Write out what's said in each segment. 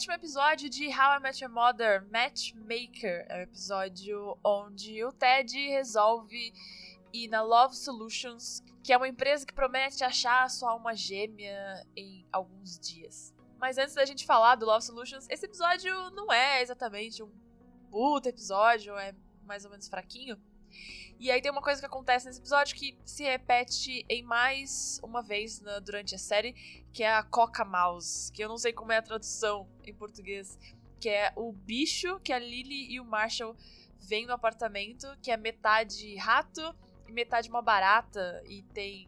sétimo episódio de How I Met Your Mother, Matchmaker. É o episódio onde o Ted resolve ir na Love Solutions, que é uma empresa que promete achar a sua alma gêmea em alguns dias. Mas antes da gente falar do Love Solutions, esse episódio não é exatamente um puta episódio, é mais ou menos fraquinho. E aí tem uma coisa que acontece nesse episódio que se repete em mais uma vez na, durante a série, que é a Coca Mouse, que eu não sei como é a tradução em português, que é o bicho que a Lily e o Marshall vêm no apartamento, que é metade rato e metade uma barata e tem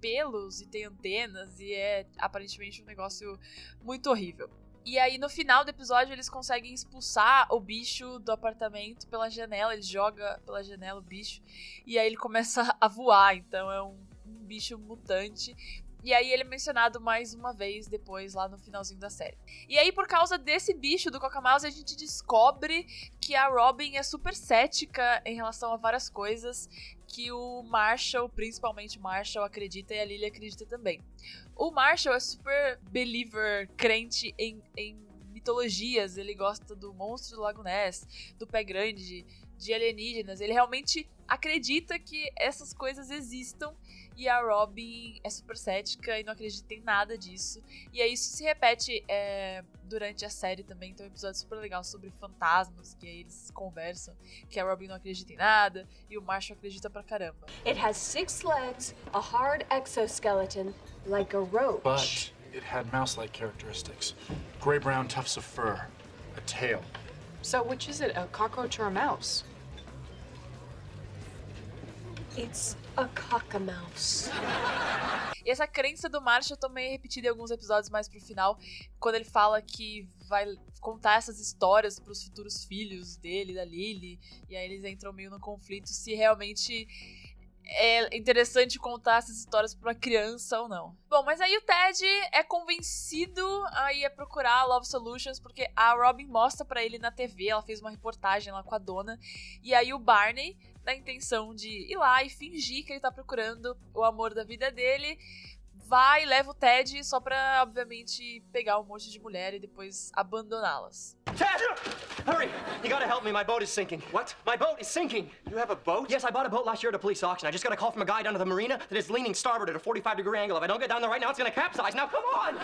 pelos e tem antenas e é aparentemente um negócio muito horrível. E aí, no final do episódio, eles conseguem expulsar o bicho do apartamento pela janela. Ele joga pela janela o bicho. E aí ele começa a voar. Então é um, um bicho mutante. E aí ele é mencionado mais uma vez depois, lá no finalzinho da série. E aí, por causa desse bicho do Coca Mouse, a gente descobre que a Robin é super cética em relação a várias coisas que o Marshall, principalmente Marshall, acredita e a Lily acredita também. O Marshall é super believer, crente em, em mitologias. Ele gosta do monstro do Lago Ness, do pé grande, de alienígenas. Ele realmente acredita que essas coisas existam e a Robin é super cética e não acredita em nada disso. E aí isso se repete é, durante a série também. Tem um episódio super legal sobre fantasmas, que aí eles conversam, que a Robin não acredita em nada e o Marshall acredita pra caramba. It has six legs, a hard exoskeleton, like a roach. But it had mouse-like characteristics. Gray-brown tufts of fur, a tail. So which is it, a cockroach or a mouse? It's a cockamouse. E essa crença do Marshall também é repetida em alguns episódios mais pro final, quando ele fala que vai contar essas histórias pros futuros filhos dele, da Lily, e aí eles entram meio no conflito se realmente é interessante contar essas histórias pra uma criança ou não. Bom, mas aí o Ted é convencido a ir procurar Love Solutions porque a Robin mostra para ele na TV, ela fez uma reportagem lá com a dona, e aí o Barney na intenção de ir lá e fingir que ele tá procurando o amor da vida dele. Vai e leva o Ted só pra, obviamente, pegar um monte de mulher e depois abandoná-las. Ted! Hurry! You gotta help me. My boat is sinking. What? My boat is sinking. You have a boat? Yes, I bought a boat last year at a police auction. I just got a call from a guy down at the marina that is leaning starboard at a 45 degree angle. If I don't get down there right now, it's gonna capsize. Now, come on!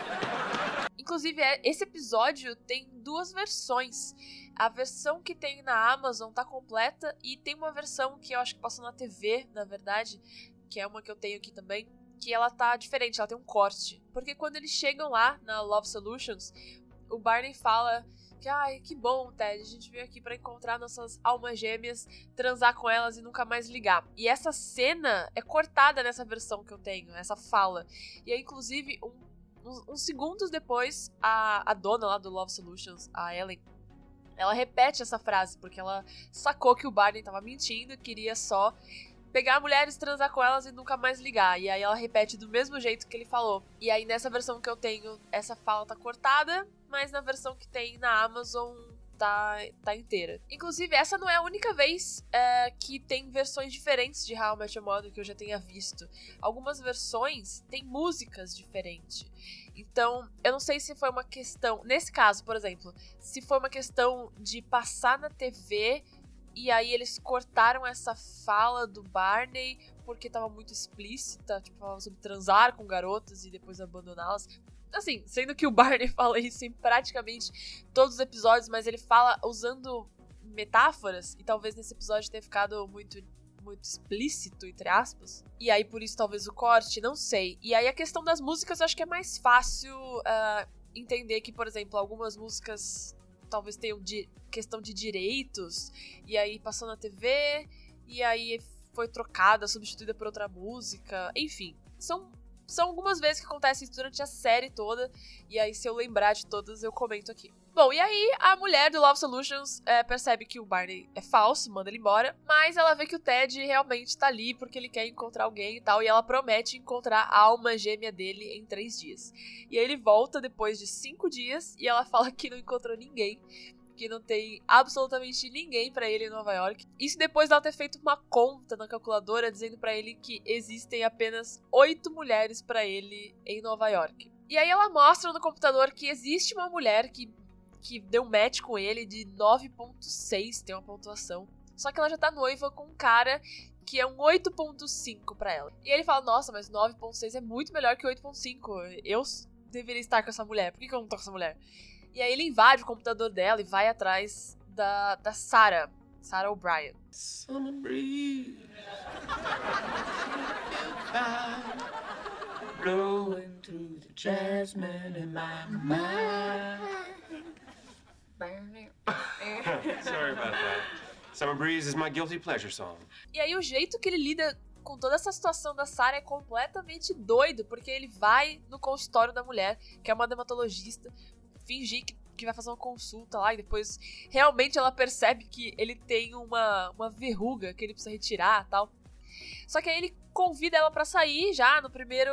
Inclusive, é- esse episódio tem duas versões. A versão que tem na Amazon tá completa e tem uma versão que eu acho que passou na TV, na verdade, que é uma que eu tenho aqui também, que ela tá diferente, ela tem um corte. Porque quando eles chegam lá na Love Solutions, o Barney fala que, ai, que bom, Ted, a gente veio aqui pra encontrar nossas almas gêmeas, transar com elas e nunca mais ligar. E essa cena é cortada nessa versão que eu tenho, essa fala. E aí, inclusive, um, uns, uns segundos depois, a, a dona lá do Love Solutions, a Ellen, ela repete essa frase, porque ela sacou que o Barney tava mentindo, queria só pegar mulheres, transar com elas e nunca mais ligar. E aí ela repete do mesmo jeito que ele falou. E aí nessa versão que eu tenho, essa fala tá cortada, mas na versão que tem na Amazon tá, tá inteira. Inclusive, essa não é a única vez é, que tem versões diferentes de How I Met Your Mother que eu já tenha visto. Algumas versões têm músicas diferentes. Então, eu não sei se foi uma questão. Nesse caso, por exemplo, se foi uma questão de passar na TV e aí eles cortaram essa fala do Barney porque tava muito explícita, tipo, falava sobre transar com garotas e depois abandoná-las. Assim, sendo que o Barney fala isso em praticamente todos os episódios, mas ele fala usando metáforas, e talvez nesse episódio tenha ficado muito muito explícito, entre aspas. E aí, por isso, talvez o corte, não sei. E aí, a questão das músicas, eu acho que é mais fácil uh, entender que, por exemplo, algumas músicas talvez tenham questão de direitos, e aí passou na TV, e aí foi trocada, substituída por outra música, enfim. São, são algumas vezes que acontece isso durante a série toda, e aí se eu lembrar de todas, eu comento aqui. Bom, e aí a mulher do Love Solutions é, percebe que o Barney é falso, manda ele embora, mas ela vê que o Ted realmente tá ali porque ele quer encontrar alguém e tal, e ela promete encontrar a alma gêmea dele em três dias. E aí ele volta depois de cinco dias e ela fala que não encontrou ninguém, que não tem absolutamente ninguém pra ele em Nova York. Isso depois dela ter feito uma conta na calculadora dizendo pra ele que existem apenas oito mulheres pra ele em Nova York. E aí ela mostra no computador que existe uma mulher que que deu match com ele de 9.6, tem uma pontuação. Só que ela já tá noiva com um cara que é um 8.5 para ela. E ele fala: "Nossa, mas 9.6 é muito melhor que 8.5. Eu deveria estar com essa mulher. Por que, que eu não tô com essa mulher?" E aí ele invade o computador dela e vai atrás da, da Sarah, Sarah O'Brien. Summer breeze. Blowing through the jasmine in my mind. Sorry about that. Summer Breeze is my guilty pleasure song. E aí o jeito que ele lida com toda essa situação da Sarah é completamente doido, porque ele vai no consultório da mulher, que é uma dermatologista, fingir que, que vai fazer uma consulta lá e depois realmente ela percebe que ele tem uma, uma verruga que ele precisa retirar tal. Só que aí ele convida ela para sair já no primeiro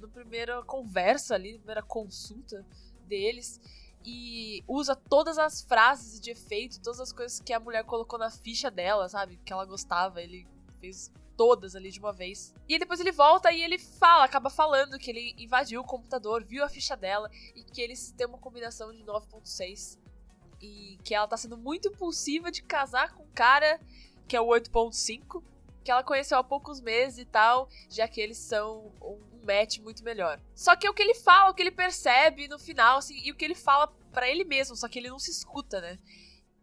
no primeira conversa ali, na primeira consulta deles e usa todas as frases de efeito, todas as coisas que a mulher colocou na ficha dela, sabe? Que ela gostava, ele fez todas ali de uma vez. E aí depois ele volta e ele fala, acaba falando que ele invadiu o computador, viu a ficha dela e que eles têm uma combinação de 9.6 e que ela tá sendo muito impulsiva de casar com um cara que é o 8.5, que ela conheceu há poucos meses e tal, já que eles são um match muito melhor. Só que é o que ele fala, o que ele percebe no final, assim, e o que ele fala para ele mesmo, só que ele não se escuta, né?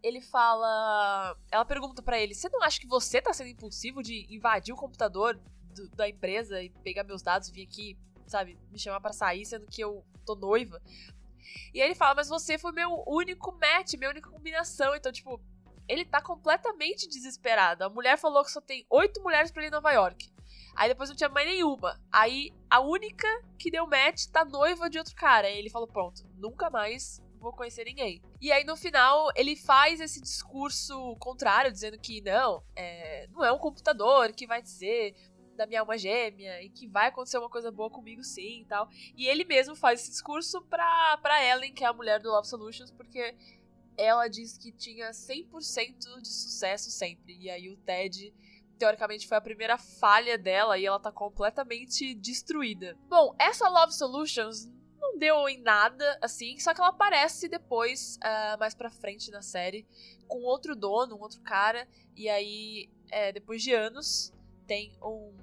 Ele fala. Ela pergunta para ele: Você não acha que você tá sendo impulsivo de invadir o computador do, da empresa e pegar meus dados, vir aqui, sabe, me chamar para sair, sendo que eu tô noiva? E aí ele fala: Mas você foi meu único match, minha única combinação. Então, tipo, ele tá completamente desesperado. A mulher falou que só tem oito mulheres para ir em Nova York. Aí depois não tinha mais nenhuma. Aí a única que deu match tá noiva de outro cara. Aí ele falou: pronto, nunca mais vou conhecer ninguém. E aí no final ele faz esse discurso contrário, dizendo que não, é, não é um computador que vai dizer da minha alma gêmea e que vai acontecer uma coisa boa comigo sim e tal. E ele mesmo faz esse discurso pra, pra Ellen, que é a mulher do Love Solutions, porque ela diz que tinha 100% de sucesso sempre. E aí o Ted teoricamente foi a primeira falha dela e ela tá completamente destruída. Bom, essa Love Solutions não deu em nada, assim, só que ela aparece depois, uh, mais pra frente na série, com outro dono, um outro cara, e aí, é, depois de anos, tem um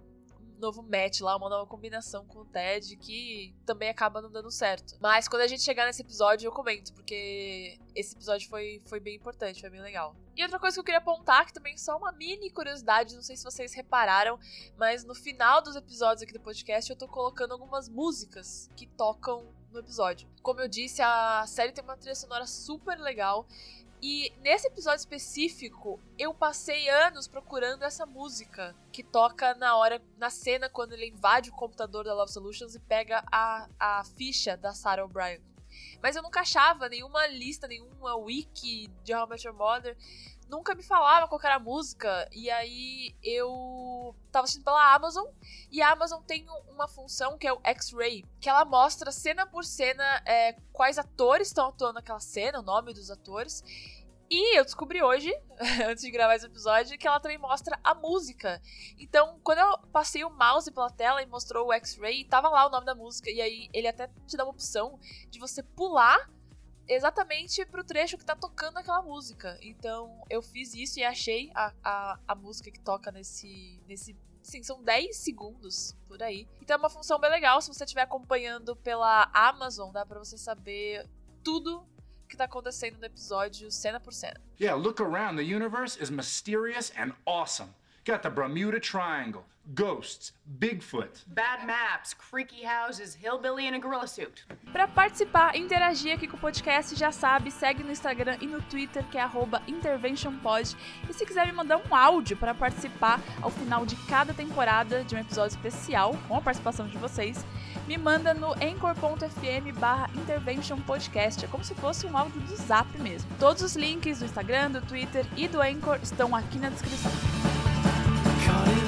novo match lá, uma nova combinação com o Ted que também acaba não dando certo. Mas quando a gente chegar nesse episódio eu comento, porque esse episódio foi, foi bem importante, foi bem legal. E outra coisa que eu queria apontar, que também é só uma mini curiosidade, não sei se vocês repararam, mas no final dos episódios aqui do podcast eu tô colocando algumas músicas que tocam no episódio. Como eu disse, a série tem uma trilha sonora super legal e nesse episódio específico, eu passei anos procurando essa música que toca na hora, na cena, quando ele invade o computador da Love Solutions e pega a, a ficha da Sarah O'Brien. Mas eu nunca achava nenhuma lista, nenhuma wiki de How I Met Your Mother nunca me falava qual era a música. E aí eu tava assistindo pela Amazon. E a Amazon tem uma função que é o X-Ray, que ela mostra cena por cena é, quais atores estão atuando naquela cena, o nome dos atores. E eu descobri hoje, antes de gravar esse episódio, que ela também mostra a música. Então, quando eu passei o mouse pela tela e mostrou o X-Ray, tava lá o nome da música. E aí ele até te dá uma opção de você pular exatamente pro trecho que tá tocando aquela música. Então eu fiz isso e achei a, a, a música que toca nesse. nesse Sim, são 10 segundos por aí. Então é uma função bem legal. Se você estiver acompanhando pela Amazon, dá pra você saber tudo que tá acontecendo no episódio, cena por cena. Yeah, look around. The universe is mysterious and awesome. Got the Bermuda Triangle, ghosts, Bigfoot. Bad maps, creaky houses, hillbilly in a gorilla suit. Para participar, interagir aqui com o podcast, já sabe, segue no Instagram e no Twitter, que é interventionpod. E se quiser me mandar um áudio para participar ao final de cada temporada de um episódio especial, com a participação de vocês, me manda no anchor.fm barra interventionpodcast. É como se fosse um áudio do zap mesmo. Todos os links do Instagram, do Twitter e do Anchor estão aqui na descrição. caught it.